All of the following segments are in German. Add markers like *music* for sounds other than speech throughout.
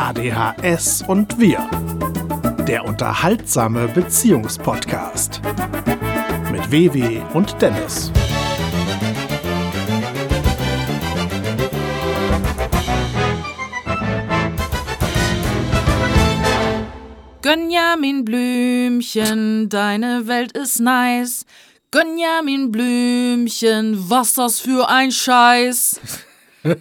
ADHS und wir. Der unterhaltsame Beziehungspodcast. Mit Vivi und Dennis. Gönjamin Blümchen, deine Welt ist nice. Gönjamin Blümchen, was das für ein Scheiß. *laughs*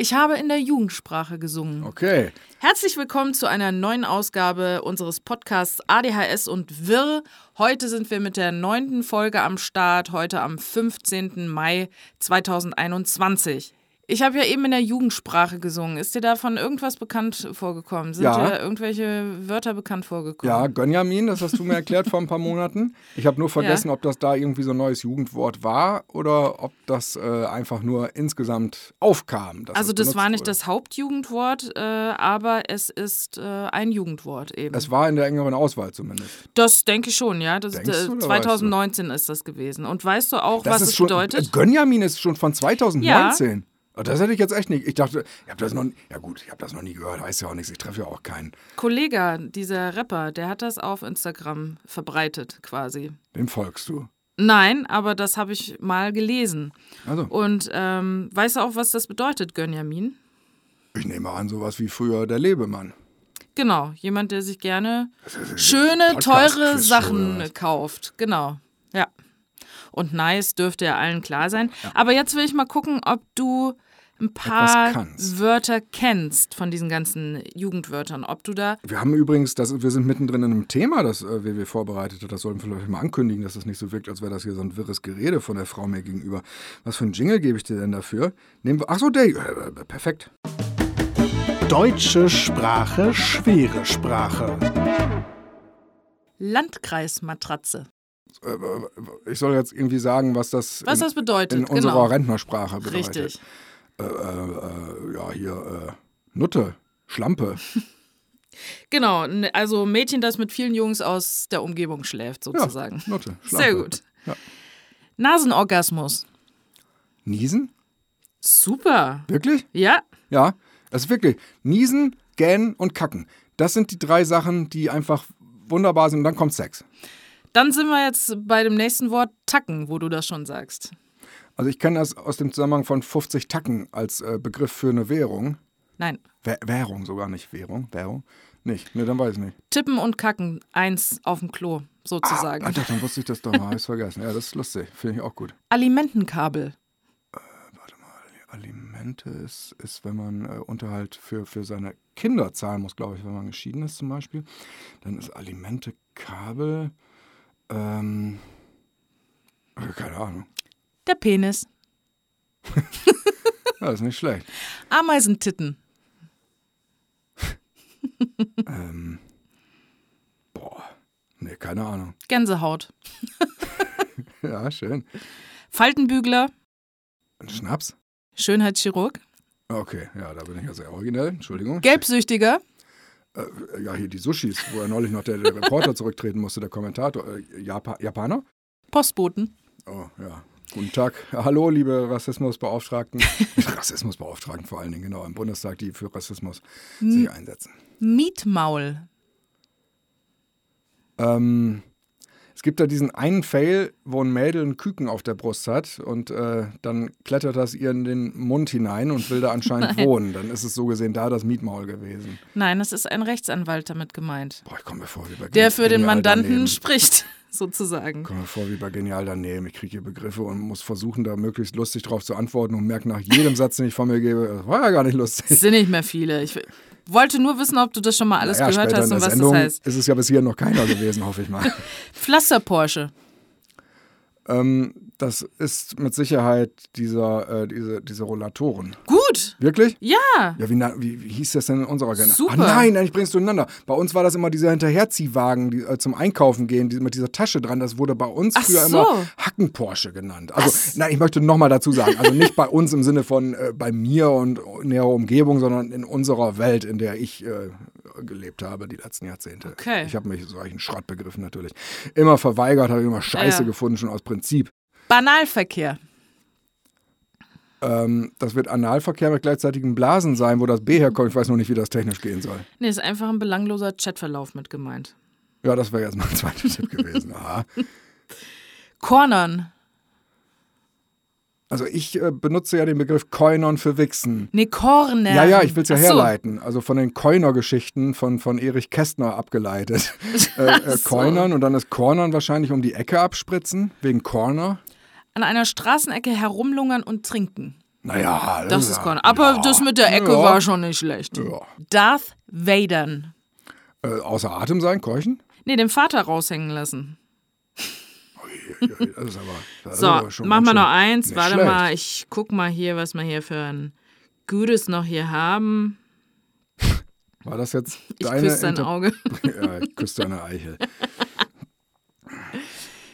Ich habe in der Jugendsprache gesungen. Okay. Herzlich willkommen zu einer neuen Ausgabe unseres Podcasts ADHS und Wirr. Heute sind wir mit der neunten Folge am Start, heute am 15. Mai 2021. Ich habe ja eben in der Jugendsprache gesungen. Ist dir davon irgendwas bekannt vorgekommen? Sind Ja. dir irgendwelche Wörter bekannt vorgekommen? Ja, Gönjamin, das hast du mir erklärt vor ein paar *laughs* Monaten. Ich habe nur vergessen, ob das da irgendwie so ein neues Jugendwort war oder ob das äh, einfach nur insgesamt aufkam. Also das war nicht wurde. das Hauptjugendwort, äh, aber es ist äh, ein Jugendwort eben. Es war in der engeren Auswahl zumindest. das denke ich schon, ja. Das, Denkst äh, du oder 2019 ist das gewesen. Und weißt du auch, Das was es schon, bedeutet? Gönjamin ist schon von 2019. Oh, Das hätte ich jetzt echt nicht. Ich dachte, ich habe das noch, ja gut, ich habe das noch nie gehört. Heißt ja auch nichts. Ich treffe ja auch keinen. Kollega, dieser Rapper, der hat das auf Instagram verbreitet quasi. Dem folgst du. Nein, aber das habe ich mal gelesen. Also, Und ähm, weißt du auch, was das bedeutet, Gönjamin? ich nehme an, sowas wie früher der Lebemann. Genau, jemand, der sich gerne schöne, teure Sachen kauft. Genau. Und nice dürfte ja allen klar sein. Aber jetzt will ich mal gucken, ob du ein paar. Wörter kennst von diesen ganzen Jugendwörtern. Ob du da. Wir haben übrigens, das, wir sind mittendrin in einem Thema, das äh, WW vorbereitet hat. Das sollten wir vielleicht mal ankündigen, dass das nicht so wirkt, als wäre das hier so ein wirres Gerede von der Frau mir gegenüber. Was für einen Jingle gebe ich dir denn dafür? Nehmen wir. Achso, der. Äh, äh, perfekt. Deutsche Sprache, schwere Sprache. Landkreismatratze. Äh, äh, ich soll jetzt irgendwie sagen, was das, Was in, das bedeutet, in unserer genau. Rentnersprache bedeutet. Richtig. Äh, äh, äh, ja, hier, Nutte, Schlampe. *laughs* Genau, also Mädchen, das mit vielen Jungs aus der Umgebung schläft, Ja, sozusagen. Nutte, *laughs* Schlampe. Sehr gut. Ja. Nasenorgasmus. Niesen? Super. Wirklich? Ja, Ja, ist wirklich. Niesen, Gähnen und Kacken. Das sind die drei Sachen, die einfach wunderbar sind. Und dann kommt Sex. Dann sind wir jetzt bei dem nächsten Wort Tacken, wo du das schon sagst. Also ich kenne das aus dem Zusammenhang von 50 Tacken als äh, Begriff für eine Währung. Nein, Wäh Währung sogar nicht. Währung? Währung? Nicht. Ne, dann weiß ich nicht. Tippen und Kacken, eins auf dem Klo, sozusagen. Ah, doch, dann wusste ich das doch mal. Hab ich's vergessen. Ja, das ist lustig. Finde ich auch gut. Alimentenkabel. Alimente ist, ist wenn man äh, Unterhalt für, für seine Kinder zahlen muss, glaube ich, wenn man geschieden ist zum Beispiel. Dann ist Alimente Kabel. Ähm, äh, keine Ahnung. Der Penis. *laughs* Das ist nicht schlecht. Ameisentitten. *laughs* Ähm, boah, nee, keine Ahnung. Gänsehaut. *laughs* Ja, schön. Faltenbügler. Ein Schnaps? Schönheitschirurg. Okay, ja, da bin ich ja sehr originell. Entschuldigung. Gelbsüchtiger. Äh, ja, hier die Sushis, wo ja neulich noch der, der Reporter zurücktreten musste, der Kommentator. Äh, Japa Japaner? Postboten. Oh, ja. Guten Tag. Hallo, liebe Rassismusbeauftragten. *laughs* Rassismusbeauftragten vor allen Dingen, genau, im Bundestag, die für Rassismus sich einsetzen. Mietmaul. Ähm, es gibt da diesen einen Fail, wo ein Mädel einen Küken auf der Brust hat und äh, dann klettert das ihr in den Mund hinein und will da anscheinend *laughs* wohnen. Dann ist es so gesehen da das Mietmaul gewesen. Nein, es ist ein Rechtsanwalt damit gemeint. Boah, ich komme mir vor wie bei Der für den Mandanten daneben. spricht, *laughs* sozusagen. Ich komme mir vor wie bei Genial daneben. Ich kriege hier Begriffe und muss versuchen, da möglichst lustig drauf zu antworten und merke nach jedem Satz, den ich von mir gebe, das war ja gar nicht Es lustig. sind nicht mehr viele. Ich wollte nur wissen, ob du das schon mal alles Naja, gehört hast und was Sendung das heißt. ist es ja bis hier noch keiner gewesen, hoffe ich mal. *laughs* Pflaster-Porsche. ähm, das ist mit Sicherheit dieser, äh, diese, diese Rollatoren. Gut. Wirklich? Ja. Ja, wie, wie, wie hieß das denn in unserer Generation? Super. Ah, nein, ich bring's durcheinander. Bei uns war das immer dieser Hinterherziehwagen die, äh, zum Einkaufen gehen, die, mit dieser Tasche dran. Das wurde bei uns Ach früher so. immer Hacken-Porsche genannt. Also, nein, ich möchte nochmal dazu sagen, also nicht bei uns im Sinne von äh, bei mir und näherer Umgebung, sondern in unserer Welt, in der ich äh, gelebt habe die letzten Jahrzehnte. Okay. Ich habe mich solchen Schrottbegriffen natürlich immer verweigert, habe immer Scheiße Ja. gefunden, schon aus Prinzip. Banalverkehr. Ähm, das wird Analverkehr mit gleichzeitigen Blasen sein, wo das B herkommt. Ich weiß noch nicht, wie das technisch gehen soll. Nee, ist einfach ein belangloser Chatverlauf mit gemeint. Ja, das wäre jetzt mein *laughs* zweiter Tipp gewesen. Aha. Cornern. Also ich äh, benutze ja den Begriff Koinon für Wichsen. Nee, Corner. Ja, ja, ich will es ja so. herleiten. Also von den Koiner-Geschichten von, von Erich Kästner abgeleitet. *laughs* äh, äh, so. Koinern und dann ist Cornern wahrscheinlich um die Ecke abspritzen, wegen Corner. An einer Straßenecke herumlungern und trinken. Naja, Das ist Corner. Aber ja, das mit der Ecke ja, war schon nicht schlecht. Ja. Darth Vadern. Äh, außer Atem sein, keuchen? Nee, den Vater raushängen lassen. Das ist aber, *laughs* das ist So, aber schon machen wir noch eins. Warte schlecht. mal, ich guck mal hier, was wir hier für ein Gutes noch hier haben. War das jetzt Ich deine küsse dein Inter- Auge. *laughs* ja, ich küsse deine Eichel.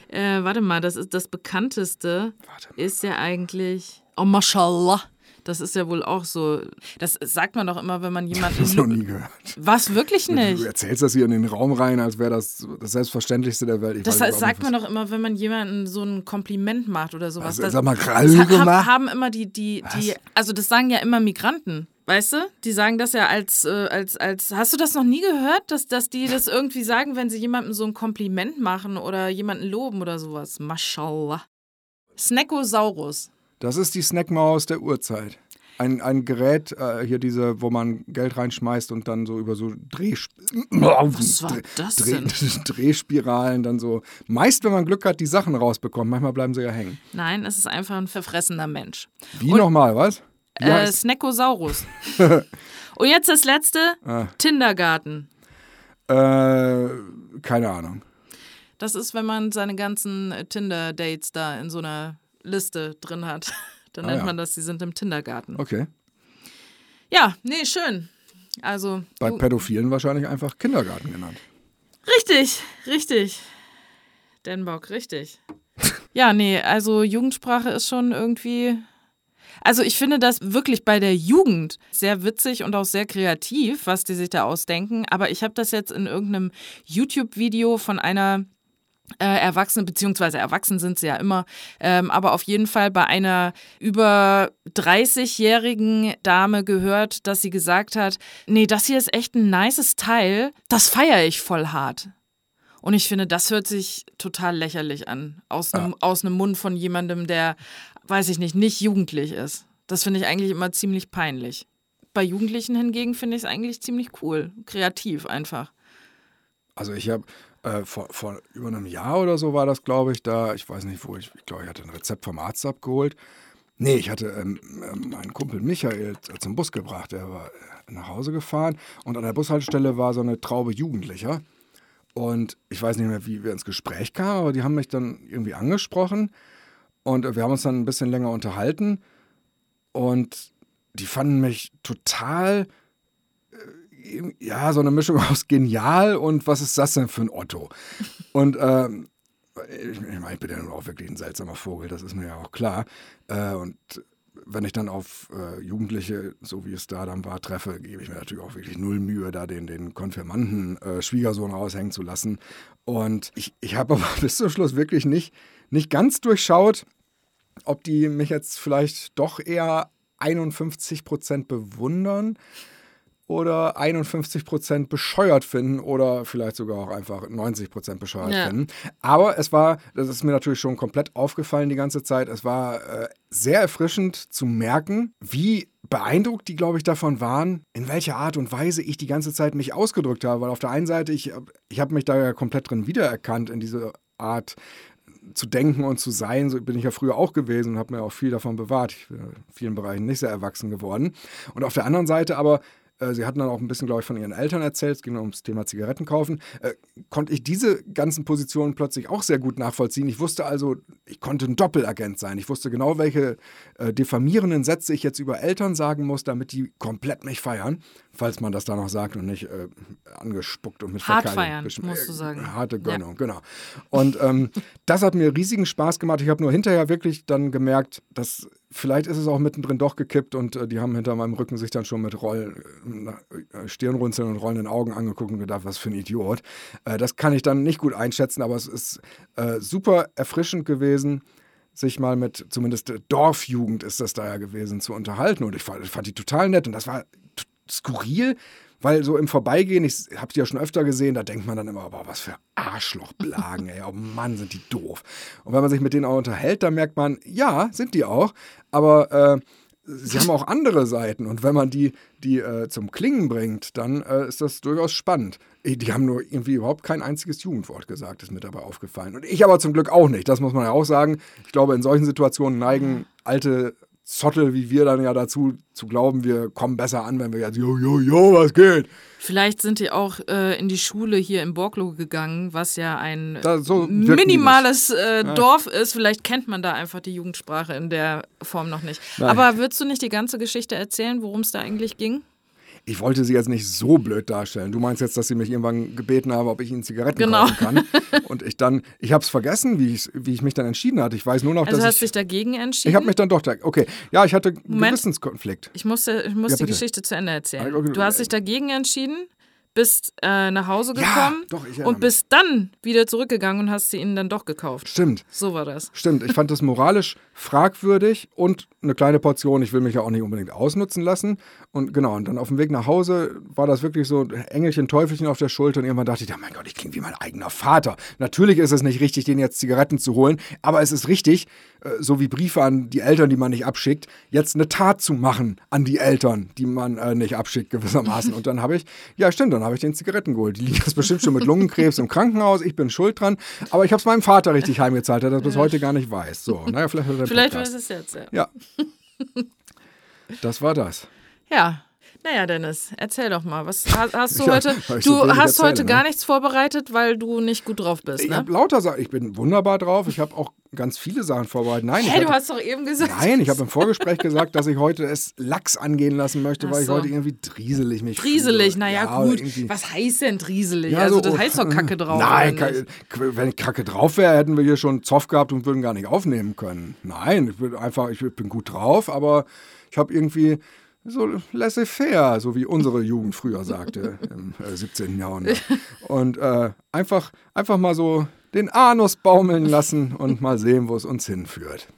Äh, warte mal, das ist das bekannteste. Ist ja eigentlich. Oh, Mashallah. Das ist ja wohl auch so. Das sagt man doch immer, wenn man *laughs* Das noch jemanden. nie gehört. Was wirklich Du nicht? erzählst das hier in den Raum rein, als wäre das das Selbstverständlichste der Welt. Ich Das weiß sagt man doch immer, wenn man jemandem so ein Kompliment macht oder sowas. Also, das, sag mal, Krall gemacht? haben immer die, die, die, also das sagen ja immer Migranten, weißt du? Die sagen das ja als, äh, als, als, hast du das noch nie gehört, dass, dass die das irgendwie sagen, wenn sie jemandem so ein Kompliment machen oder jemanden loben oder sowas? Mashallah. Snackosaurus. Das ist die Snackmaus der Urzeit. Ein, ein Gerät, äh, hier diese, wo man Geld reinschmeißt und dann so über so Drehsp Was war das Dreh, denn? *laughs* Drehspiralen dann so. Meist, wenn man Glück hat, die Sachen rausbekommt. Manchmal bleiben sie ja hängen. Nein, es ist einfach ein verfressener Mensch. Wie nochmal, was? Wie Äh, Snackosaurus. *laughs* Und jetzt das letzte: Ah. Tindergarten. äh, keine Ahnung. Das ist, wenn man seine ganzen äh, Tinder-Dates da in so einer Liste drin hat. *laughs* Dann Ah, nennt ja. man das, sie sind im Tindergarten. Okay. Ja, nee, schön. Also, Bei Pädophilen wahrscheinlich einfach Kindergarten genannt. richtig, richtig. Denbock, richtig. *laughs* Ja, nee, also Jugendsprache ist schon irgendwie. Also ich finde das wirklich bei der Jugend sehr witzig und auch sehr kreativ, was die sich da ausdenken. Aber ich habe das jetzt in irgendeinem YouTube-Video von einer äh, Erwachsene, beziehungsweise erwachsen sind sie ja immer, ähm, aber auf jeden Fall bei einer über 30-jährigen Dame gehört, dass sie gesagt hat, nee, das hier ist echt ein nices Teil, das feiere ich voll hart. Und ich finde, das hört sich total lächerlich an, aus einem, aus einem Mund von jemandem, der, weiß ich nicht, nicht jugendlich ist. Das finde ich eigentlich immer ziemlich peinlich. Bei Jugendlichen hingegen finde ich es eigentlich ziemlich cool, kreativ einfach. Also ich habe äh, vor, vor über einem Jahr oder so war das, glaube ich, da, ich weiß nicht wo, ich, ich glaube, ich hatte ein Rezept vom Arzt abgeholt. Nee, ich hatte ähm, ähm, meinen Kumpel Michael äh, zum Bus gebracht, der war äh, nach Hause gefahren und an der Bushaltestelle war so eine Traube Jugendlicher. Und ich weiß nicht mehr, wie wir ins Gespräch kamen, aber die haben mich dann irgendwie angesprochen und äh, wir haben uns dann ein bisschen länger unterhalten und die fanden mich total ja, so eine Mischung *laughs* aus genial und was ist das denn für ein Otto? Und ähm, ich, ich meine, ich bin ja nun auch wirklich ein seltsamer Vogel, das ist mir ja auch klar. Äh, und wenn ich dann auf äh, Jugendliche, so wie es da dann war, treffe, gebe ich mir natürlich auch wirklich null Mühe, da den, den Konfirmanden äh, Schwiegersohn raushängen zu lassen. Und ich, ich habe *laughs* aber bis zum Schluss wirklich nicht, nicht ganz durchschaut, ob die mich jetzt vielleicht doch eher 51 Prozent bewundern oder 51 Prozent bescheuert finden oder vielleicht sogar auch einfach 90 Prozent bescheuert Ja. finden. Aber es war, das ist mir natürlich schon komplett aufgefallen die ganze Zeit, es war äh, sehr erfrischend zu merken, wie beeindruckt die, glaube ich, davon waren, in welcher Art und Weise ich die ganze Zeit mich ausgedrückt habe. Weil auf der einen Seite, ich, ich habe mich da ja komplett drin wiedererkannt in diese Art zu denken und zu sein, so bin ich ja früher auch gewesen und habe mir auch viel davon bewahrt. Ich bin in vielen Bereichen nicht sehr erwachsen geworden. Und auf der anderen Seite aber, äh, sie hatten dann auch ein bisschen, glaube ich, von ihren Eltern erzählt, es ging ums Thema Zigaretten kaufen, äh, konnte ich diese ganzen Positionen plötzlich auch sehr gut nachvollziehen. Ich wusste also, ich konnte ein Doppelagent sein. Ich wusste genau, welche äh, diffamierenden Sätze ich jetzt über Eltern sagen muss, damit die komplett mich feiern, falls man das da noch sagt und nicht äh, angespuckt und mit Hart feiern, geschm- musst du sagen. Harte Ja. Gönnung, genau. Und ähm, das hat mir riesigen Spaß gemacht. Ich habe nur hinterher wirklich dann gemerkt, dass vielleicht ist es auch mittendrin doch gekippt und äh, die haben hinter meinem Rücken sich dann schon mit Roll, äh, Stirnrunzeln und rollenden Augen angeguckt und gedacht, was für ein Idiot. Äh, das kann ich dann nicht gut einschätzen, aber es ist äh, super erfrischend gewesen, sich mal mit, zumindest Dorfjugend ist das da ja gewesen, zu unterhalten. Und ich fand, fand die total nett und das war skurril, weil so im Vorbeigehen, ich habe die ja schon öfter gesehen, da denkt man dann immer, boah, was für Arschlochblagen, ey, oh Mann, sind die doof. Und wenn man sich mit denen auch unterhält, dann merkt man, ja, sind die auch, aber äh, sie haben auch andere Seiten und wenn man die, die äh, zum Klingen bringt, dann äh, ist das durchaus spannend. Die haben nur irgendwie überhaupt kein einziges Jugendwort gesagt, ist mir dabei aufgefallen. Und ich aber zum Glück auch nicht, das muss man ja auch sagen. Ich glaube, in solchen Situationen neigen alte Zottel wie wir dann ja dazu zu glauben, wir kommen besser an, wenn wir jetzt, jo, jo, jo, was geht? Vielleicht sind die auch äh, in die Schule hier in Borglo gegangen, was ja ein so minimales äh, Dorf ist. Vielleicht kennt man da einfach die Jugendsprache in der Form noch nicht. Nein. Aber würdest du nicht die ganze Geschichte erzählen, worum es da eigentlich ging? Ich wollte sie jetzt nicht so blöd darstellen. Du meinst jetzt, dass sie mich irgendwann gebeten haben, ob ich ihnen Zigaretten genau. kaufen kann. Und ich dann, ich habe es vergessen, wie ich, wie ich mich dann entschieden hatte. Ich weiß nur noch, also dass hast ich... dich dagegen entschieden? Ich habe mich dann doch... Okay, ja, ich hatte einen Gewissenskonflikt. Ich muss, ich muss ja, die Geschichte zu Ende erzählen. Du hast dich dagegen entschieden bist äh, nach Hause gekommen ja, doch, und bist dann wieder zurückgegangen und hast sie ihnen dann doch gekauft. Stimmt. So war das. Stimmt. Ich fand das moralisch fragwürdig und eine kleine Portion. Ich will mich ja auch nicht unbedingt ausnutzen lassen. Und genau, und dann auf dem Weg nach Hause war das wirklich so Engelchen, Teufelchen auf der Schulter. Und irgendwann dachte ich, ja mein Gott, ich klinge wie mein eigener Vater. Natürlich ist es nicht richtig, den jetzt Zigaretten zu holen, aber es ist richtig, äh, so wie Briefe an die Eltern, die man nicht abschickt, jetzt eine Tat zu machen an die Eltern, die man äh, nicht abschickt gewissermaßen. Und dann habe ich, ja stimmt, dann habe ich den Zigaretten geholt. Die liegen jetzt bestimmt schon mit Lungenkrebs im Krankenhaus. Ich bin schuld dran. Aber ich habe es meinem Vater richtig heimgezahlt, der das bis heute gar nicht weiß. So, naja, vielleicht Vielleicht weiß es jetzt, ja. Ja. Das war das. Ja. Naja, Dennis, erzähl doch mal. Was hast, du *laughs* ja, heute? Du so hast erzähle, heute ne? gar nichts vorbereitet, weil du nicht gut drauf bist. Ich ne? habe lauter Sachen. Ich bin wunderbar drauf. Ich habe auch ganz viele Sachen vorbereitet. Nein, hey, hatte, du hast doch eben gesagt. Nein, ich habe im Vorgespräch gesagt, dass ich heute es Lachs angehen lassen möchte, Ach weil ich heute irgendwie drieselig mich Drieselig, naja, ja, gut. Was heißt denn drieselig? Ja, also, das heißt doch Kacke *laughs* drauf. Nein, wenn ich Kacke drauf wäre, hätten wir hier schon Zoff gehabt und würden gar nicht aufnehmen können. Nein, ich bin einfach, ich bin gut drauf, aber ich habe irgendwie so laissez-faire, so wie unsere Jugend früher sagte *laughs* im äh, 17. Jahrhundert. Und äh, einfach, einfach mal so den Anus baumeln lassen und *laughs* mal sehen, wo es uns hinführt.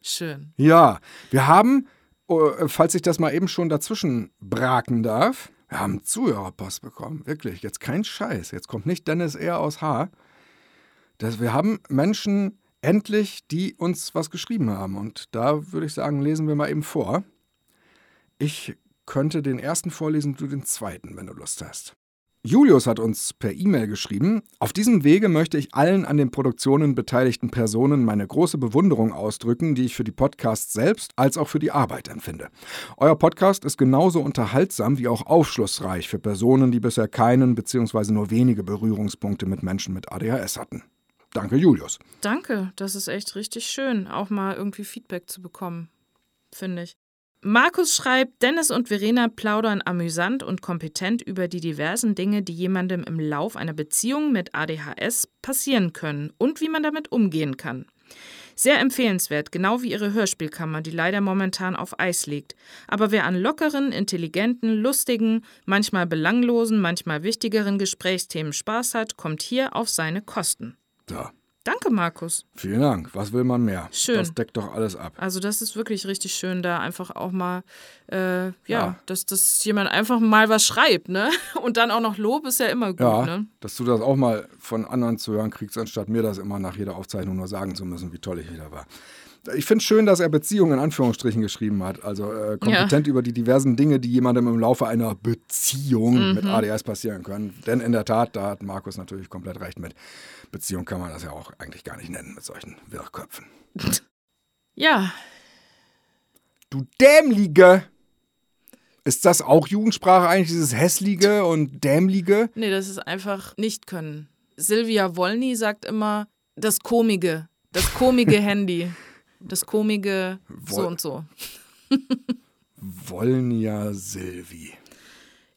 Schön. Ja, wir haben, oh, falls ich das mal eben schon dazwischen braken darf, wir haben Zuhörerpost bekommen. Wirklich, jetzt kein Scheiß. Jetzt kommt nicht Dennis eher aus H. Das, wir haben Menschen endlich, die uns was geschrieben haben. Und da würde ich sagen, lesen wir mal eben vor. Ich könnte den ersten vorlesen, du den zweiten, wenn du Lust hast. Julius hat uns per E-Mail geschrieben, auf diesem Wege möchte ich allen an den Produktionen beteiligten Personen meine große Bewunderung ausdrücken, die ich für die Podcasts selbst als auch für die Arbeit empfinde. Euer Podcast ist genauso unterhaltsam wie auch aufschlussreich für Personen, die bisher keinen bzw. nur wenige Berührungspunkte mit Menschen mit ADHS hatten. Danke, Julius. Danke, das ist echt richtig schön, auch mal irgendwie Feedback zu bekommen, finde ich. Markus schreibt, Dennis und Verena plaudern amüsant und kompetent über die diversen Dinge, die jemandem im Lauf einer Beziehung mit ADHS passieren können und wie man damit umgehen kann. Sehr empfehlenswert, genau wie ihre Hörspielkammer, die leider momentan auf Eis liegt. Aber wer an lockeren, intelligenten, lustigen, manchmal belanglosen, manchmal wichtigeren Gesprächsthemen Spaß hat, kommt hier auf seine Kosten. Da. Danke, Markus. Vielen Dank. Was will man mehr? Schön. Das deckt doch alles ab. Also, das ist wirklich richtig schön, da einfach auch mal, äh, ja, ja, Dass, dass jemand einfach mal was schreibt, ne? *laughs* Und dann auch noch Lob ist ja immer gut, ja, ne? Dass du das auch mal von anderen zu hören kriegst, anstatt mir das immer nach jeder Aufzeichnung nur sagen zu müssen, wie toll ich wieder war. Ich finde es schön, dass er Beziehungen in Anführungsstrichen geschrieben hat. Also äh, kompetent ja. über die diversen Dinge, die jemandem im Laufe einer Beziehung mhm. mit ADS passieren können. Denn in der Tat, da hat Markus natürlich komplett recht mit. Beziehung kann man das ja auch eigentlich gar nicht nennen mit solchen Wirrköpfen. *laughs* Ja. Du Dämlige! Ist das auch Jugendsprache eigentlich, dieses Hässliche und Dämlige? Nee, das ist einfach nicht können. Silvia Wolny sagt immer, das Komige, das komige *laughs* Handy, das komige so und so. Wolnia Silvi.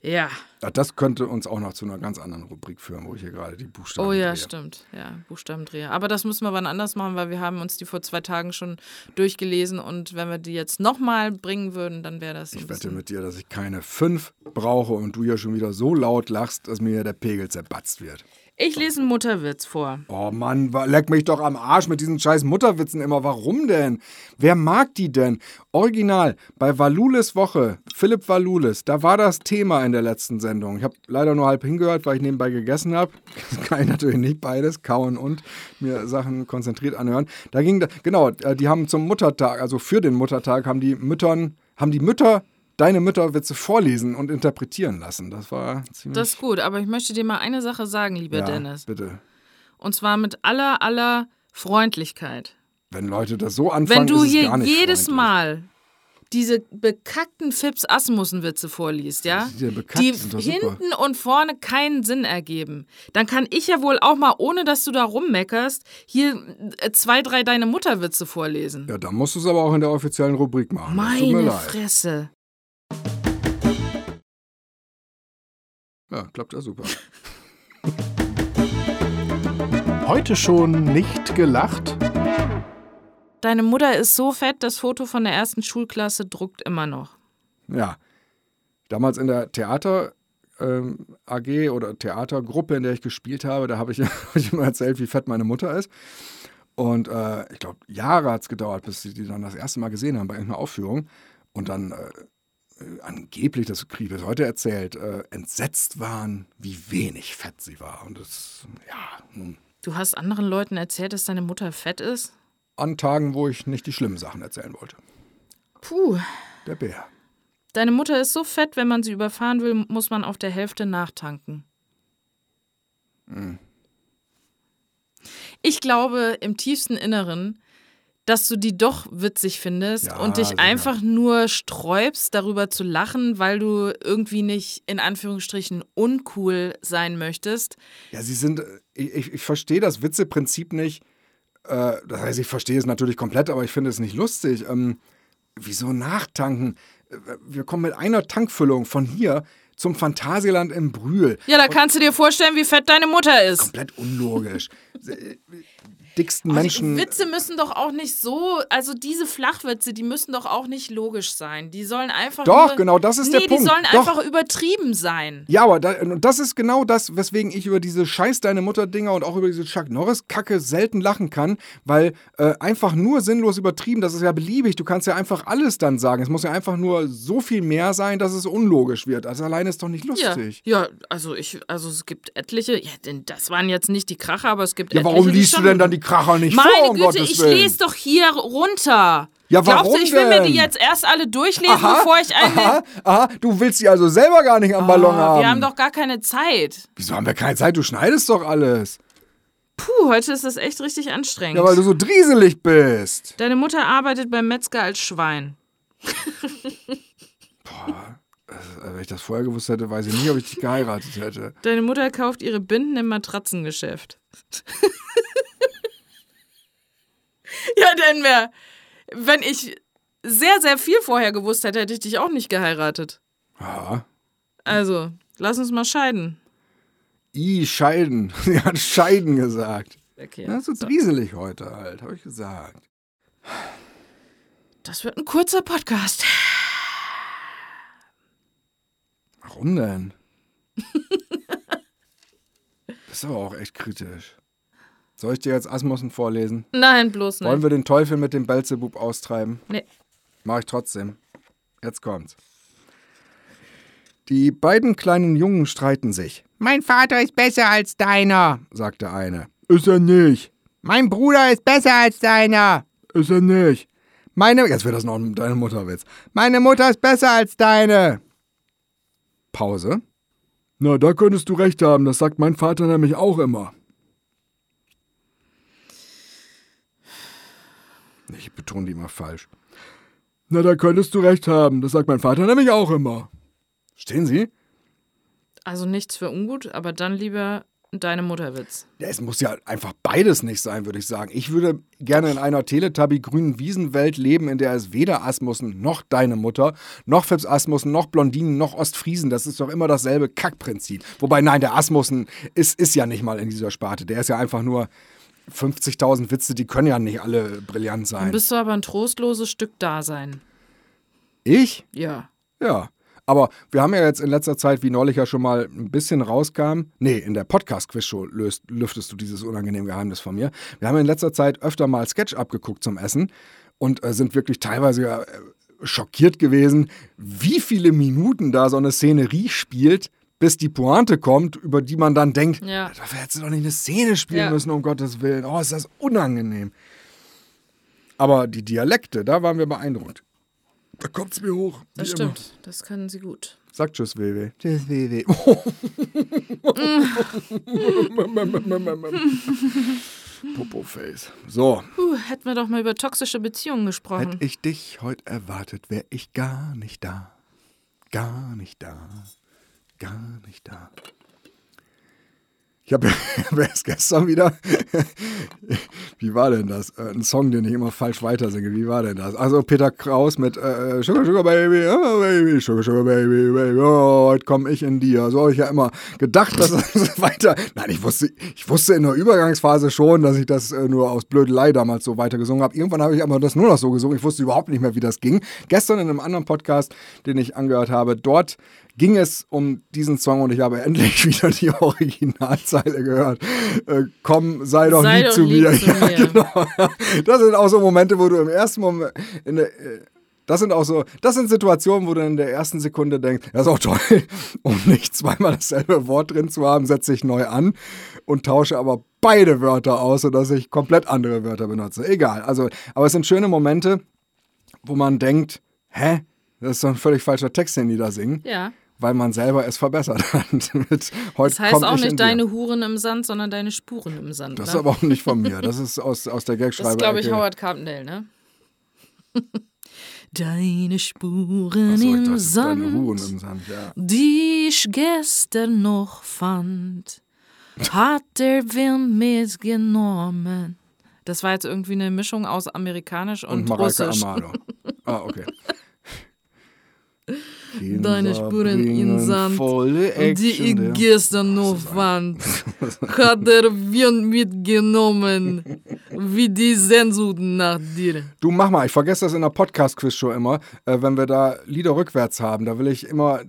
Ja. Das könnte uns auch noch zu einer ganz anderen Rubrik führen, wo ich hier gerade die Buchstaben Oh ja, drehe. stimmt. Ja, Buchstabendreher. Aber das müssen wir wann anders machen, weil wir haben uns die vor zwei Tagen schon durchgelesen und wenn wir die jetzt nochmal bringen würden, dann wäre das. Ich wette mit dir, dass ich keine fünf brauche und du ja schon wieder so laut lachst, dass mir der Pegel zerbatzt wird. Ich lese einen Mutterwitz vor. Oh Mann, leck mich doch am Arsch mit diesen scheiß Mutterwitzen immer. Warum denn? Wer mag die denn? Original, bei Valulis Woche, Philipp Valulis, da war das Thema in der letzten Sendung. Ich habe leider nur halb hingehört, weil ich nebenbei gegessen habe. *laughs* Das kann ich natürlich nicht beides, kauen und mir Sachen konzentriert anhören. Da ging, genau, äh, die haben zum Muttertag, also für den Muttertag, haben die Müttern, haben die Mütter deine Mütterwitze vorlesen und interpretieren lassen. Das war ziemlich... Das ist gut, aber ich möchte dir mal eine Sache sagen, lieber ja, Dennis. bitte. Und zwar mit aller, aller Freundlichkeit. Wenn Leute das so anfangen, Wenn du ist hier gar nicht jedes freundlich. Mal diese bekackten Fips Asmussen-Witze vorliest, ja? Die Die super. hinten und vorne keinen Sinn ergeben. Dann kann ich ja wohl auch mal, ohne dass du da rummeckerst, hier äh, zwei, drei deine Mutterwitze vorlesen. Ja, dann musst du es aber auch in der offiziellen Rubrik machen. Meine. Fresse. Ja, klappt ja super. *laughs* Heute schon nicht gelacht? Deine Mutter ist so fett, das Foto von der ersten Schulklasse druckt immer noch. Ja. Damals in der Theater ähm, AG oder Theatergruppe, in der ich gespielt habe, da habe ich, *laughs* hab ich immer erzählt, wie fett meine Mutter ist. Und äh, ich glaube, Jahre hat es gedauert, bis sie die dann das erste Mal gesehen haben bei irgendeiner Aufführung. Und dann äh, äh, angeblich, das kriege ich bis heute erzählt, äh, entsetzt waren, wie wenig fett sie war. Und das, ja, nun, Du hast anderen Leuten erzählt, dass deine Mutter fett ist? an Tagen, wo ich nicht die schlimmen Sachen erzählen wollte. Puh. Der Bär. Deine Mutter ist so fett, wenn man sie überfahren will, muss man auf der Hälfte nachtanken. Hm. Ich glaube im tiefsten Inneren, dass du die doch witzig findest Ja, und dich sicher. einfach nur sträubst, darüber zu lachen, weil du irgendwie nicht in Anführungsstrichen uncool sein möchtest. Ja, sie sind, äh, ich, ich, ich verstehe das Witzeprinzip nicht. Äh, das heißt, ich verstehe es natürlich komplett, aber ich finde es nicht lustig. Ähm, wieso nachtanken? Äh, Wir kommen mit einer Tankfüllung von hier zum Phantasialand im Brühl. Ja, da kannst du dir vorstellen, wie fett deine Mutter ist. Komplett unlogisch. *laughs* Dicksten die Menschen. Witze müssen doch auch nicht so, also diese Flachwitze, die müssen doch auch nicht logisch sein. Die sollen einfach Doch, nur, genau, das ist nee, der Punkt. die sollen Doch. einfach übertrieben sein. Ja, aber da, und das ist genau das, weswegen ich über diese Scheiß deine Mutter Dinger und auch über diese Chuck Norris Kacke selten lachen kann, weil äh, einfach nur sinnlos übertrieben, das ist ja beliebig, du kannst ja einfach alles dann sagen. Es muss ja einfach nur so viel mehr sein, dass es unlogisch wird. Also alleine ist doch nicht Ja, lustig. ja, also ich, also es gibt etliche, ja, denn das waren jetzt nicht die Kracher, aber es gibt Ja, etliche, warum die liest du denn dann die Kracher nicht Meine vor, um Güte, Gottes ich Willen? lese doch hier runter. Ja, Glaubst warum du, ich will mir die jetzt erst alle durchlesen, bevor ich eine. aha, aha, du willst sie also selber gar nicht am Ballon Oh, haben. wir haben doch gar keine Zeit. Wieso haben wir keine Zeit? Du schneidest doch alles. Puh, heute ist das echt richtig anstrengend. Ja, weil du so drieselig bist. Deine Mutter arbeitet beim Metzger als Schwein. *laughs* Also, wenn ich das vorher gewusst hätte, weiß ich nicht, ob ich dich geheiratet hätte. Deine Mutter kauft ihre Binden im Matratzengeschäft. *laughs* *laughs* ja, denn wer, wenn ich sehr, sehr viel vorher gewusst hätte, hätte ich dich auch nicht geheiratet. Ja. Also, lass uns mal scheiden. I, scheiden. *laughs* Sie hat scheiden gesagt. Okay. Ja, so drieselig heute halt, habe ich gesagt. Das wird ein kurzer Podcast. Warum denn? *laughs* das ist aber auch echt kritisch. Soll ich dir jetzt Asmussen vorlesen? Nein, bloß Wollen nicht. wir den Teufel mit dem Belzebub austreiben? Nee. Mach ich trotzdem. Jetzt kommt's. Die beiden kleinen Jungen streiten sich, Mein Vater ist besser als deiner. sagt der eine. Ist er nicht. Mein Bruder ist besser als deiner. Ist er nicht. Meine, jetzt wird das noch ein deine Mutterwitz. Meine Mutter ist besser als deine. Pause. Na, da könntest du recht haben, das sagt mein Vater nämlich auch immer. Ich betone die immer falsch. Na, da könntest du recht haben, das sagt mein Vater nämlich auch immer. Stehen Sie? Also nichts für ungut, aber dann lieber deine Mutterwitz. Ja, es muss ja einfach beides nicht sein, würde ich sagen. Ich würde gerne in einer Teletubby-grünen Wiesenwelt leben, in der es weder Asmussen noch deine Mutter, noch Fips Asmussen, noch Blondinen, noch Ostfriesen. Das ist doch immer dasselbe Kackprinzip. Wobei, nein, der Asmussen ist, ist ja nicht mal in dieser Sparte. Der ist ja einfach nur 50.000 Witze, die können ja nicht alle brillant Dann sein. bist du aber ein trostloses Stück Dasein. Ich? Ja. Ja. Aber wir haben ja jetzt in letzter Zeit, wie neulich ja schon mal ein bisschen rauskam, nee, in der Podcast-Quiz-Show löst, lüftest du dieses unangenehme Geheimnis von mir. Wir haben in letzter Zeit öfter mal Sketch abgeguckt zum Essen und äh, sind wirklich teilweise ja, äh, schockiert gewesen, wie viele Minuten da so eine Szenerie spielt, bis die Pointe kommt, über die man dann denkt, Ja. dafür hättest du doch nicht eine Szene spielen Ja. müssen, um Gottes Willen. Oh, ist das unangenehm. Aber die Dialekte, da waren wir beeindruckt. Da kommt es mir hoch. Das wie immer. stimmt. Das können sie gut. Sag Tschüss, WW. Tschüss, WW. *laughs* Popoface. So, Puh, hätten wir doch mal über toxische Beziehungen gesprochen. hätte ich dich heute erwartet, wäre ich gar nicht da. Gar nicht da. Gar nicht da. Ich habe *laughs* hab erst gestern wieder, *laughs* wie war denn das? Äh, Ein Song, den ich immer falsch weitersinge. Wie war denn das? Also Peter Kraus mit äh, Sugar Sugar Baby, oh Baby, Sugar Sugar Baby, Baby, oh, heute komme ich in dir. So habe ich ja immer gedacht, dass es *laughs* weiter. Nein, ich wusste, ich wusste in der Übergangsphase schon, dass ich das äh, nur aus Blödelei damals so weiter gesungen habe. Irgendwann habe ich aber das nur noch so gesungen. Ich wusste überhaupt nicht mehr, wie das ging. Gestern in einem anderen Podcast, den ich angehört habe, dort ging es um diesen Song und ich habe endlich *laughs* wieder die Originalzeile gehört. Äh, komm, sei doch Sei lieb doch zu lieb mir. zu *laughs* Ja, mir. genau. Das sind auch so Momente, wo du im ersten Moment, in der, äh, das sind auch so, das sind Situationen, wo du in der ersten Sekunde denkst, das ist auch toll, *laughs* um nicht zweimal dasselbe Wort drin zu haben, setze ich neu an und tausche aber beide Wörter aus, sodass ich komplett andere Wörter benutze. Egal, also, aber es sind schöne Momente, wo man denkt, hä, das ist doch ein völlig falscher Text, den die da singen, ja. Weil man selber es verbessert *laughs* hat. Mit, Das heißt auch nicht deine Huren im Sand, sondern deine Spuren im Sand. Das ne? ist aber auch nicht von mir. Das ist aus, aus der Das Gagschreiber. ist, glaube ich, Howard Carpendale, ne? *laughs* Deine Spuren ich im das ist deine Sand, Huren im Sand, ja. die ich gestern noch fand, hat der Wind mitgenommen. Das war jetzt irgendwie eine Mischung aus amerikanisch und, Und russisch. Amado. *laughs* Ah, okay. Deine Spuren im Sand, Volle die ich Action, der. gestern noch fand, hat der Wind mitgenommen, wie die Sehnsucht nach dir. Du mach mal, ich vergesse das in der Podcast-Quiz-Show immer, äh, wenn wir da Lieder rückwärts haben. Da will ich immer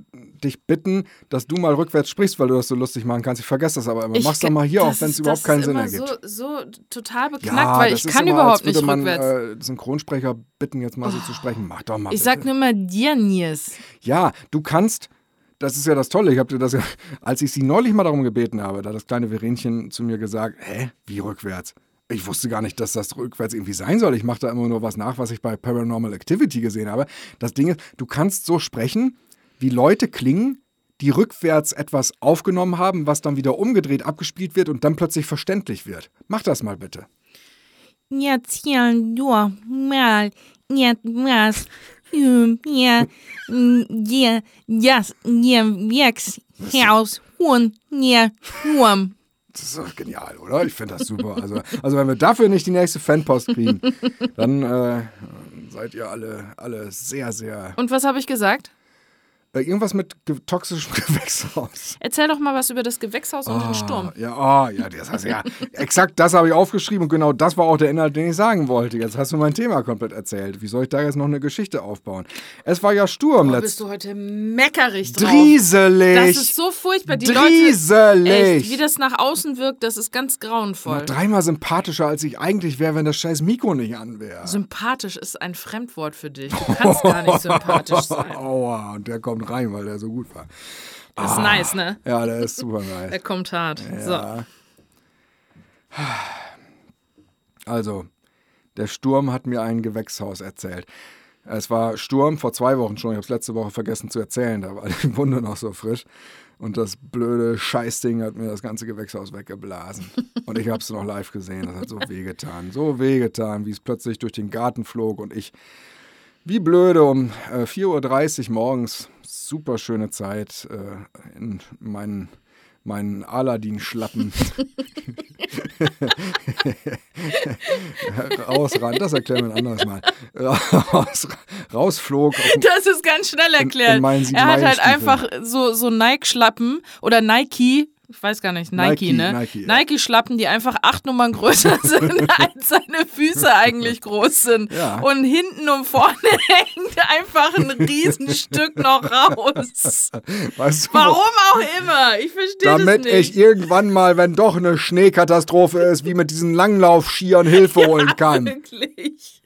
dich bitten, dass du mal rückwärts sprichst, weil du das so lustig machen kannst. Ich vergesse das aber immer. Ich Mach's doch mal hier, auch wenn es überhaupt keinen Sinn ergibt. So, so total beknackt, weil ich kann immer, überhaupt nicht man, rückwärts. Äh, Synchronsprecher bitten, jetzt mal so zu sprechen. Mach doch mal. ich bitte. sag nur mal dir, Nies. Ja, du kannst, das ist ja das Tolle, ich habe dir das ja, *laughs* als ich sie neulich mal darum gebeten habe, da hat das kleine Verenchen zu mir gesagt, hä, wie rückwärts? Ich wusste gar nicht, dass das rückwärts irgendwie sein soll. Ich mache da immer nur was nach, was ich bei Paranormal Activity gesehen habe. Das Ding ist, du kannst so sprechen, wie Leute klingen, die rückwärts etwas aufgenommen haben, was dann wieder umgedreht abgespielt wird und dann plötzlich verständlich wird. Mach das mal bitte. Jetzt hier nur mal jetzt was ja ja yes ja jetzt Haus und ja Wurm Das ist doch genial, oder? Ich finde das super. Also, also wenn wir dafür nicht die nächste Fanpost kriegen, dann äh, seid ihr alle, alle sehr, sehr Und was habe ich gesagt? Äh, irgendwas mit toxischem *laughs* Gewächshaus. Erzähl doch mal was über das Gewächshaus und Ah. den Sturm. Ja, oh, ja, das heißt, ja, *laughs* exakt das habe ich aufgeschrieben und genau das war auch der Inhalt, den ich sagen wollte. Jetzt hast du mein Thema komplett erzählt. Wie soll ich da jetzt noch eine Geschichte aufbauen? Es war ja Sturm Oh, bist letztes du heute meckerig drauf. Drieselig. Das ist so furchtbar. Die Drieselig. Leute, echt, wie das nach außen wirkt, das ist ganz grauenvoll. Noch dreimal sympathischer, als ich eigentlich wäre, wenn das scheiß Mikro nicht an wäre. Sympathisch ist ein Fremdwort für dich. Du kannst gar nicht *laughs* sympathisch sein. Aua, und der kommt rein, weil der so gut war. Das ist nice, ne? Ja, der ist super Der nice. kommt hart. So. Ja. Also, der Sturm hat mir ein Gewächshaus erzählt. Es war Sturm vor zwei Wochen schon. Ich habe es letzte Woche vergessen zu erzählen. Da war *laughs* die Wunde noch so frisch. Und das blöde Scheißding hat mir das ganze Gewächshaus weggeblasen. *laughs* Und ich habe es noch live gesehen. Das hat so wehgetan. So wehgetan, wie es plötzlich durch den Garten flog. Und ich, wie blöde, um äh, 4.30 Uhr morgens, super schöne Zeit, äh, in meinen, meinen Aladdin-Schlappen *laughs* rausran. Das erklären wir ein anderes Mal. Raus, rausflog. Das ist ganz schnell erklärt. in meinen sieben er hat halt einfach so, so Nike-Schlappen oder Nike, Ich weiß gar nicht, Nike, Nike, ne? Nike, ja. Nike-Schlappen, die einfach acht Nummern größer *laughs* sind, als seine Füße eigentlich groß sind. Ja. Und hinten und vorne *laughs* hängt einfach ein Riesenstück noch raus. Weißt du, Warum auch immer. Ich verstehe das Damit nicht. ich irgendwann mal, wenn doch eine Schneekatastrophe ist, wie mit diesen Langlaufskiern Hilfe *laughs* holen kann. Wirklich.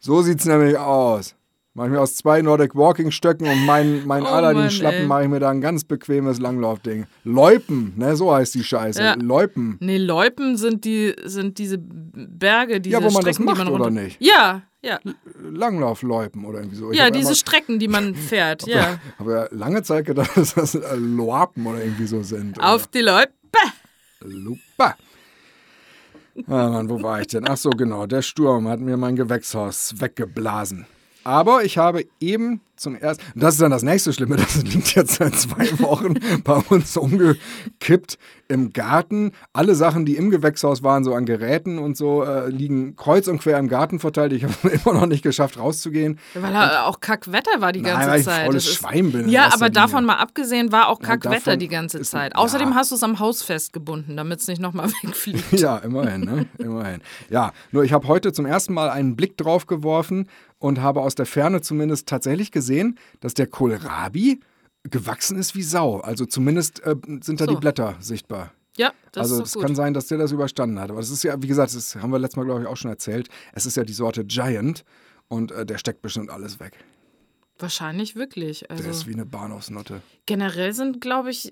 So sieht's nämlich aus. Mach ich mir aus zwei Nordic Walking Stöcken und meinen mein Oh Aladdin Mann, Schlappen ey. mache ich mir da ein ganz bequemes Langlaufding. Loipen, ne, so heißt die Scheiße. Ja. Loipen. Nee, Loipen sind die sind diese Berge, diese Ja, wo man das Strecken, macht, die man oder nicht? Ja, ja. Langlaufloipen oder irgendwie so. Ich Ja, diese immer- Strecken, die man *laughs* fährt, ja. habe ja lange Zeit gedacht, *laughs* dass das Loapen oder irgendwie so sind. Auf die Loipe. Oder Lupa. Ah, Mann, wo war ich denn? Ach so, genau. Der Sturm hat mir mein Gewächshaus weggeblasen. Aber ich habe eben zum ersten, und das ist dann das nächste Schlimme, *laughs* das liegt jetzt seit zwei Wochen bei uns umgekippt im Garten. Alle Sachen, die im Gewächshaus waren, so an Geräten und so, äh, liegen kreuz und quer im Garten verteilt. Ich habe *laughs* immer noch nicht geschafft, rauszugehen. Weil da auch Kackwetter war die Nein, ganze weil ich Zeit. Das ist- Schwein bin in Ja, aber davon Linie. mal abgesehen war auch Ja, Kackwetter davon die ganze Zeit. ja. Außerdem hast du es am Haus festgebunden, damit es nicht nochmal *laughs* wegfliegt. Ja, immerhin, ne? Immerhin. Ja, nur ich habe heute zum ersten Mal einen Blick drauf geworfen und habe aus der Ferne zumindest tatsächlich gesehen, dass der Kohlrabi gewachsen ist wie Sau. Also zumindest äh, sind da So. die Blätter sichtbar. Ja, das also ist es doch gut. kann sein, dass der das überstanden hat. Aber das ist ja, wie gesagt, das haben wir letztes Mal, glaube ich, auch schon erzählt. Es ist ja die Sorte Giant und äh, der steckt bestimmt alles weg. Wahrscheinlich wirklich. Der Also ist wie eine Bahnhofsnutte. generell sind, glaube ich,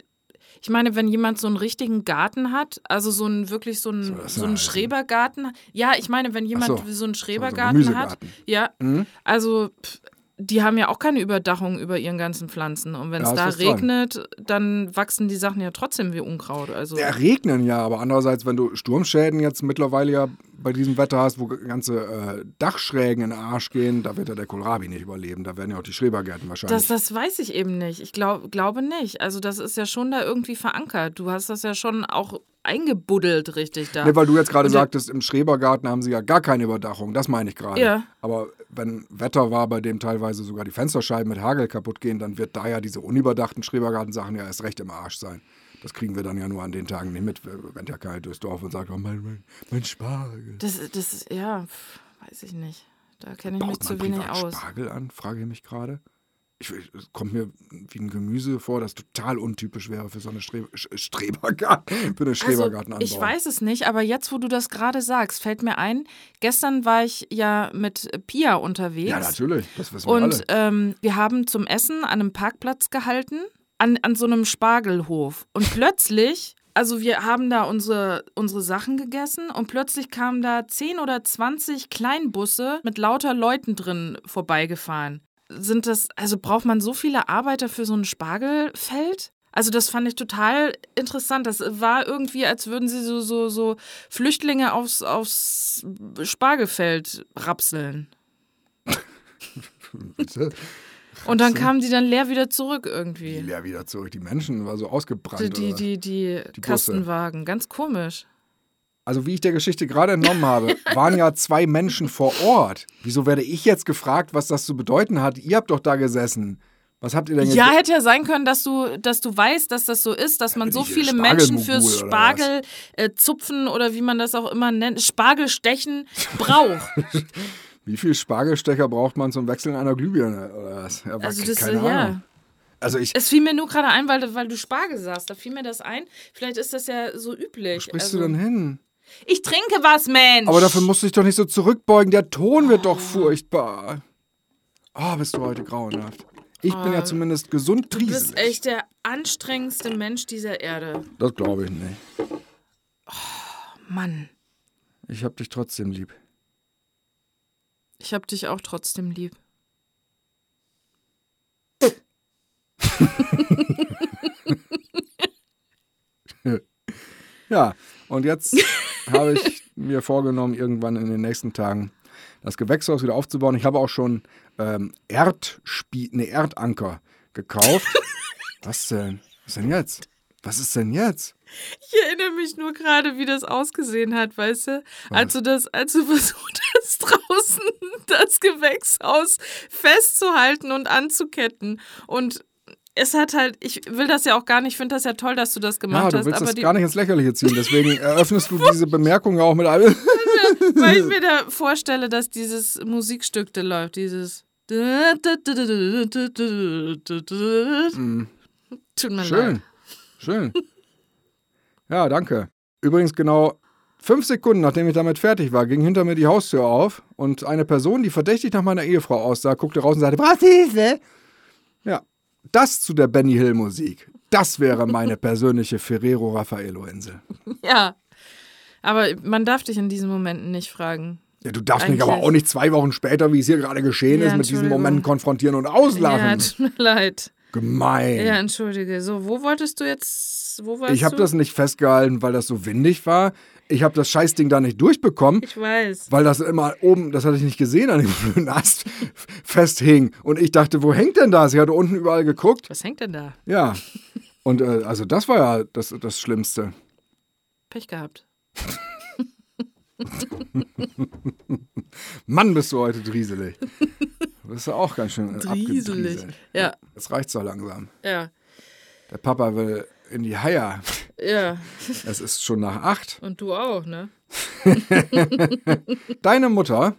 ich meine, wenn jemand so einen richtigen Garten hat, also so einen wirklich so einen, das so einen heißen? Schrebergarten. Ja, ich meine, wenn jemand so. so, einen So- so Schrebergarten hat. Ja, Mhm. also pff, die haben ja auch keine Überdachung über ihren ganzen Pflanzen. Und wenn es Ja, da was dran. regnet, dann wachsen die Sachen ja trotzdem wie Unkraut. Also Ja, regnen ja, aber andererseits, wenn du Sturmschäden jetzt mittlerweile ja bei diesem Wetter hast, wo ganze äh, Dachschrägen in den Arsch gehen, da wird ja der Kohlrabi nicht überleben. Da werden ja auch die Schrebergärten wahrscheinlich. Das, das weiß ich eben nicht. Ich glaub, glaube nicht. Also das ist ja schon da irgendwie verankert. Du hast das ja schon auch eingebuddelt richtig da. Nee, weil du jetzt gerade der- sagtest, im Schrebergarten haben sie ja gar keine Überdachung. Das meine ich gerade. Ja. Aber wenn Wetter war, bei dem teilweise sogar die Fensterscheiben mit Hagel kaputt gehen, dann wird da ja diese unüberdachten Schrebergartensachen ja erst recht im Arsch sein. Das kriegen wir dann ja nur an den Tagen nicht mit. Rennt ja keiner durchs Dorf und sagt, oh, mein, mein, mein Spargel. das, das ist, ja, weiß ich nicht. Da kenne ich mich zu wenig aus. Spargel an, frage ich mich gerade. Ich, es kommt mir wie ein Gemüse vor, das total untypisch wäre für so eine Stre Sch- Strebergarten, *laughs* für eine Also, ich weiß es nicht, aber jetzt, wo du das gerade sagst, fällt mir ein, gestern war ich ja mit Pia unterwegs. Ja, natürlich, das wissen wir Und alle. ähm, wir haben zum Essen an einem Parkplatz gehalten, an, an so einem Spargelhof. Und plötzlich, also wir haben da unsere, unsere Sachen gegessen und plötzlich kamen da 10 oder 20 Kleinbusse mit lauter Leuten drin vorbeigefahren. Sind das, also braucht man so viele Arbeiter für so ein Spargelfeld? Also das fand ich total interessant. Das war irgendwie, als würden sie so, so, so Flüchtlinge aufs, aufs Spargelfeld rapseln. *laughs* Bitte. Und dann kamen die dann leer wieder zurück Die irgendwie. leer wieder zurück. Die Menschen waren so ausgebrannt. Die, die, die, die, Die. Kastenwagen. Ganz komisch. Also wie ich der Geschichte gerade entnommen habe, waren ja zwei Menschen vor Ort. Wieso werde ich jetzt gefragt, was das zu bedeuten hat? Ihr habt doch da gesessen. Was habt ihr denn Ja, jetzt? hätte ja sein können, dass du, dass du weißt, dass das so ist, dass man so viele Menschen fürs Spargel äh, zupfen oder wie man das auch immer nennt, Spargelstechen braucht. *laughs* Wie viel Spargelstecher braucht man zum Wechseln einer Glühbirne? Oder was? Ja, Also keine das, Ahnung. ja. Also ich, Es fiel mir nur gerade ein, weil, weil du Spargel sagst. Da fiel mir das ein. Vielleicht ist das ja so üblich. sprichst also, du denn hin? Ich trinke was, Mensch. Aber dafür musst du dich doch nicht so zurückbeugen. Der Ton wird doch furchtbar. Oh, bist du heute grauenhaft. Ich bin ja zumindest gesund Du bist trieselig. echt der anstrengendste Mensch dieser Erde. Das glaube ich nicht. Mann, Ich hab dich trotzdem lieb. ich hab dich auch trotzdem lieb. *laughs* Ja, und jetzt *laughs* habe ich mir vorgenommen, irgendwann in den nächsten Tagen das Gewächshaus wieder aufzubauen. Ich habe auch schon ähm, Erdspie nee, Erdanker gekauft. *laughs* Was denn? Was denn jetzt? Was ist denn jetzt? Ich erinnere mich nur gerade, wie das ausgesehen hat, weißt du? Als du das, als du *laughs* versucht hast, draußen das Gewächshaus festzuhalten und anzuketten. Und es hat halt, ich will das ja auch gar nicht, ich finde das ja toll, dass du das Ja, gemacht du hast, willst aber das die, gar nicht ins Lächerliche ziehen. Deswegen eröffnest du diese Bemerkung ja auch mit einem. weil ich mir da vorstelle, dass dieses Musikstück da läuft, dieses Tut mir leid. Schön. Schön. Ja, danke. Übrigens genau fünf Sekunden, nachdem ich damit fertig war, ging hinter mir die Haustür auf und eine Person, die verdächtig nach meiner Ehefrau aussah, guckte raus und sagte, was Hilfe? Ja, das zu der Benny Hill Musik. Das wäre meine persönliche Ferrero Raffaello Insel. *laughs* Ja. Aber man darf dich in diesen Momenten nicht fragen. Ja, du darfst mich aber Eigentlich- auch nicht zwei Wochen später, wie es hier gerade geschehen Ja, ist, mit diesen. Momenten konfrontieren und Ja, auslachen. tut mir leid. Gemein. Ja, entschuldige. So, wo wolltest du jetzt, wo warst ich habe das nicht festgehalten, weil das so windig war. Ich habe das Scheißding da nicht durchbekommen. Ich weiß. weil das immer oben, das hatte ich nicht gesehen, an dem *laughs* blöden Ast festhing. Und ich dachte, wo hängt denn das? Ich hatte unten überall geguckt. Was hängt denn da? Ja. Und äh, also das war ja das, das Schlimmste. Pech gehabt. *laughs* Mann, bist du heute drieselig. Du bist ja auch ganz schön Drieselig. Ja, Jetzt reicht's doch langsam. ja, Der Papa will in die Haier. Ja. Es ist schon nach acht. Und du auch, ne? *laughs* Deine Mutter,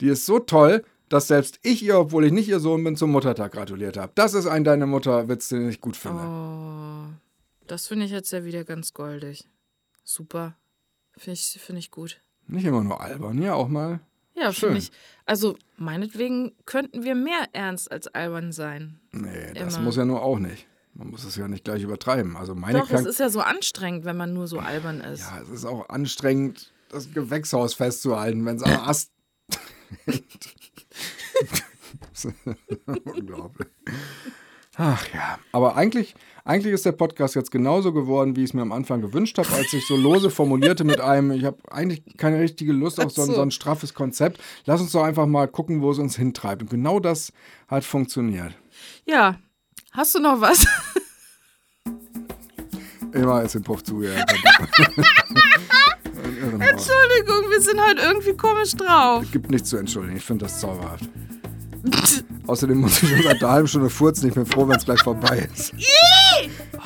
die ist so toll, dass selbst ich ihr, obwohl ich nicht ihr Sohn bin, zum Muttertag gratuliert habe. Das ist ein Deine Mutter-Witz, den ich gut finde. Oh, das finde ich jetzt ja wieder ganz goldig. Super. Finde ich, find ich gut. Nicht immer nur albern, ja auch mal. Ja, finde ich. Also, meinetwegen könnten wir mehr ernst als albern sein. Nee, das Immer. muss ja nur auch nicht. Man muss es ja nicht gleich übertreiben. Also meine Doch, es Krank ist ja so anstrengend, wenn man nur so albern ist. Ja, es ist auch anstrengend, das Gewächshaus festzuhalten, wenn es am *laughs* Ast. *laughs* Unglaublich. Ach ja, aber eigentlich, eigentlich ist der Podcast jetzt genauso geworden, wie ich es mir am Anfang gewünscht habe, als ich so lose formulierte mit einem, ich habe eigentlich keine richtige Lust auf so ein, so ein straffes Konzept. Lass uns doch einfach mal gucken, wo es uns hintreibt. Und genau das hat funktioniert. Ja. Hast du noch was? Immer ist den Puff zu. Ja. *laughs* Entschuldigung, wir sind heute irgendwie komisch drauf. Gibt nichts zu entschuldigen. Ich finde das zauberhaft. *laughs* Außerdem muss ich schon seit einer halben Stunde furzen. Ich bin froh, wenn es gleich vorbei ist.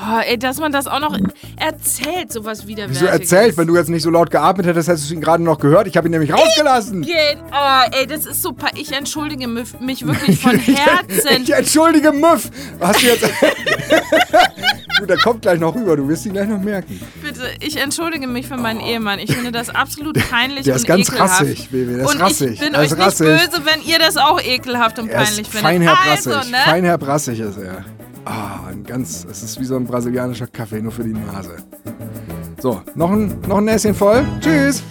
Oh, ey, dass man das auch noch erzählt, sowas widerwärtiges. Wieso erzählt? Wenn du jetzt nicht so laut geatmet hättest, hättest du ihn gerade noch gehört. Ich habe ihn nämlich rausgelassen. Geht. Oh, ey, das ist so. pa- Ich entschuldige mich *laughs* wirklich von Herzen. Ich entschuldige Müff. Hast du jetzt... *laughs* du, der kommt gleich noch rüber. Du wirst ihn gleich noch merken. Bitte, ich entschuldige mich für meinen Ehemann. Ich finde das absolut peinlich Der ist und ganz ekelhaft. rassig, Baby. Der ist und rassig. ich bin Der euch ist nicht rassig. böse, wenn ihr das auch ekelhaft und Er peinlich ist findet. feinherbrassig. Also, ne? Feinherbrassig ist er. Ah, ein ganz... Es ist wie so ein brasilianischer Kaffee, nur für die Nase. So, noch ein, noch ein Näschen voll. Tschüss.